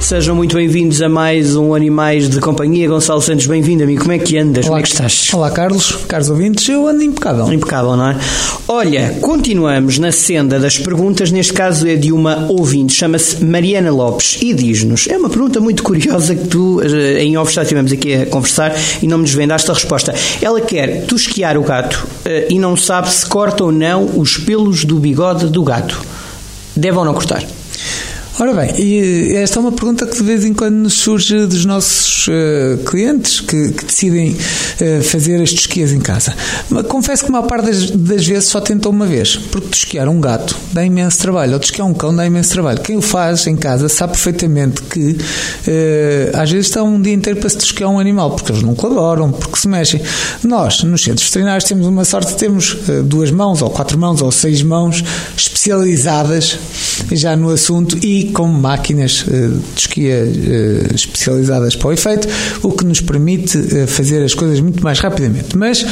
Sejam muito bem-vindos a mais um Animais de Companhia. Gonçalo Santos, bem-vindo, amigo. Como é que andas? Olá, Como é que estás? Olá, Carlos. Caros ouvintes, eu ando impecável. Impecável, não é? Olha, continuamos na senda das perguntas. Neste caso é de uma ouvinte, chama-se Mariana Lopes e diz-nos: é uma pergunta muito curiosa que tu, eh, em off, já estivemos aqui a conversar e não me desvendaste a resposta. Ela quer tosquiar o gato eh, e não sabe se corta ou não os pelos do bigode do gato. Deve ou não cortar? Ora bem, e esta é uma pergunta que de vez em quando nos surge dos nossos uh, clientes que, que decidem uh, fazer as tosquias em casa. Mas confesso que a maior parte das, das, vezes só tentam uma vez, porque tosquiar um gato dá imenso trabalho, ou tosquiar um cão dá imenso trabalho. Quem o faz em casa sabe perfeitamente que uh, às vezes está um dia inteiro para se tosquiar um animal, porque eles não colaboram, porque se mexem. Nós, nos centros veterinários, temos uma sorte, temos duas mãos, ou quatro mãos, ou seis mãos especializadas já no assunto e com máquinas eh, de esquia eh, especializadas para o efeito, o que nos permite eh, fazer as coisas muito mais rapidamente. Mas,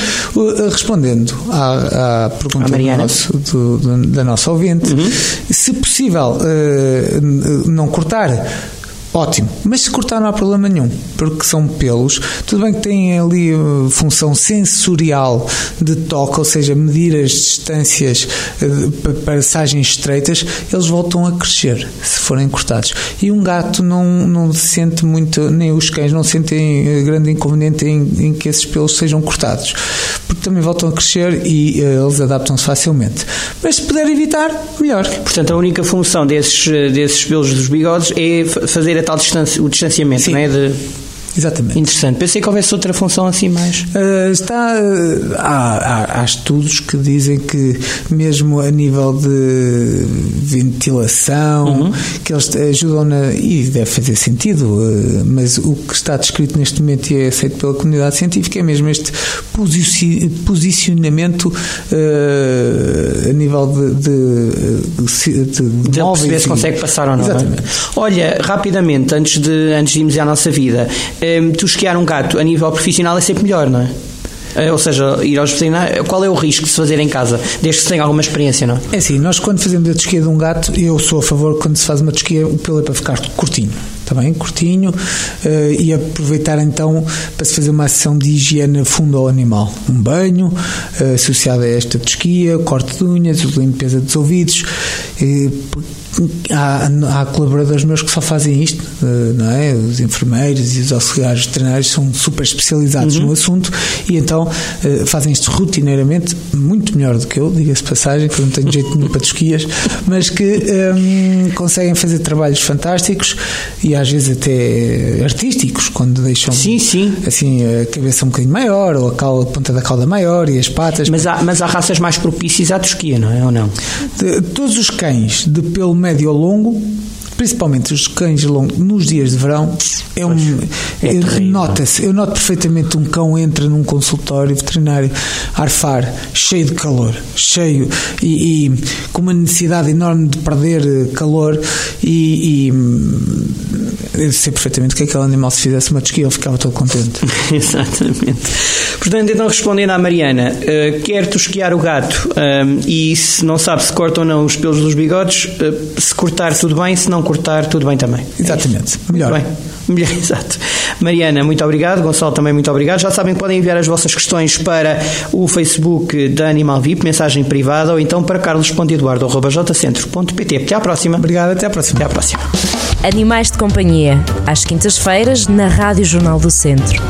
respondendo à, à pergunta do nosso, do, do, da nossa ouvinte, uhum. se possível não cortar Ótimo, mas se cortar não há problema nenhum, porque são pelos. Tudo bem que têm ali uh, função sensorial de toque, ou seja, medir as distâncias uh, para passagens estreitas, eles voltam a crescer se forem cortados. E um gato não, não se sente muito, nem os cães não sentem uh, grande inconveniente em, em que esses pelos sejam cortados, também voltam a crescer e uh, eles adaptam-se facilmente. Mas se puder evitar, melhor. Portanto, a única função desses, desses pelos dos bigodes é fazer a tal o distanciamento, Sim. não é? De Exatamente. Interessante. Pensei que houvesse outra função assim mais. Uh, está, uh, há, há, há, estudos que dizem que, mesmo a nível de ventilação, uhum. que eles ajudam na. E deve fazer sentido, uh, mas o que está descrito neste momento e é aceito pela comunidade científica é mesmo este posicionamento a nível de. de, de, de, de se consegue passar ou não. É? Exatamente. Olha, rapidamente, antes de, antes de irmos à nossa vida um, tu esquiar um gato a nível profissional é sempre melhor, não é? Eh, ou seja, ir aos veterinários, qual é o risco de se fazer em casa, desde que se tenha alguma experiência, não? É assim, nós quando fazemos a tosquia de um gato, eu sou a favor quando se faz uma tosquia, o pelo é para ficar curtinho também tá curtinho uh, e aproveitar então para se fazer uma ação de higiene fundo ao animal um banho associado a esta tosquia corte de unhas limpeza dos ouvidos há, há, colaboradores meus que só fazem isto, eh, não é? Os enfermeiros e os auxiliares veterinários são super especializados uhum. no assunto e então eh, fazem isto rotineiramente, muito melhor do que eu, diga-se passagem, que eu não tenho jeito nenhum para tosquias, mas que um, ehm, conseguem fazer trabalhos fantásticos e às vezes até artísticos, quando deixam sim, sim. assim a cabeça um bocadinho maior ou a, cauda, a ponta da cauda maior e as patas. Mas há, mas há raças mais propícias à tosquia, não é? Ou não? De, todos os cães de pelo médio ou longo, principalmente os cães longos nos dias de verão, é um, é nota-se, eu noto perfeitamente um cão entra num consultório veterinário arfar, cheio de calor, cheio e, e com uma necessidade enorme de perder eh, calor e, e eu sei perfeitamente que aquele animal se fizesse uma desquia eu ficava todo contente. Exatamente. Portanto, então respondendo à Mariana, uh, quer tosquiar o gato um, e se não sabe se corta ou não os pelos dos bigodes, uh, se cortar tudo bem, se não cortar tudo bem também. Exatamente. É Melhor. Bem. Melhor, exato. Mariana, muito obrigado. Gonçalo, também muito obrigado. Já sabem que podem enviar as vossas questões para o Facebook da Animal VIP, mensagem privada, ou então para carlos.eduardo.jcentro.pt. Até à próxima. Obrigado, até à próxima. Até à próxima. Animais de Companhia, às quintas-feiras, na Rádio Jornal do Centro.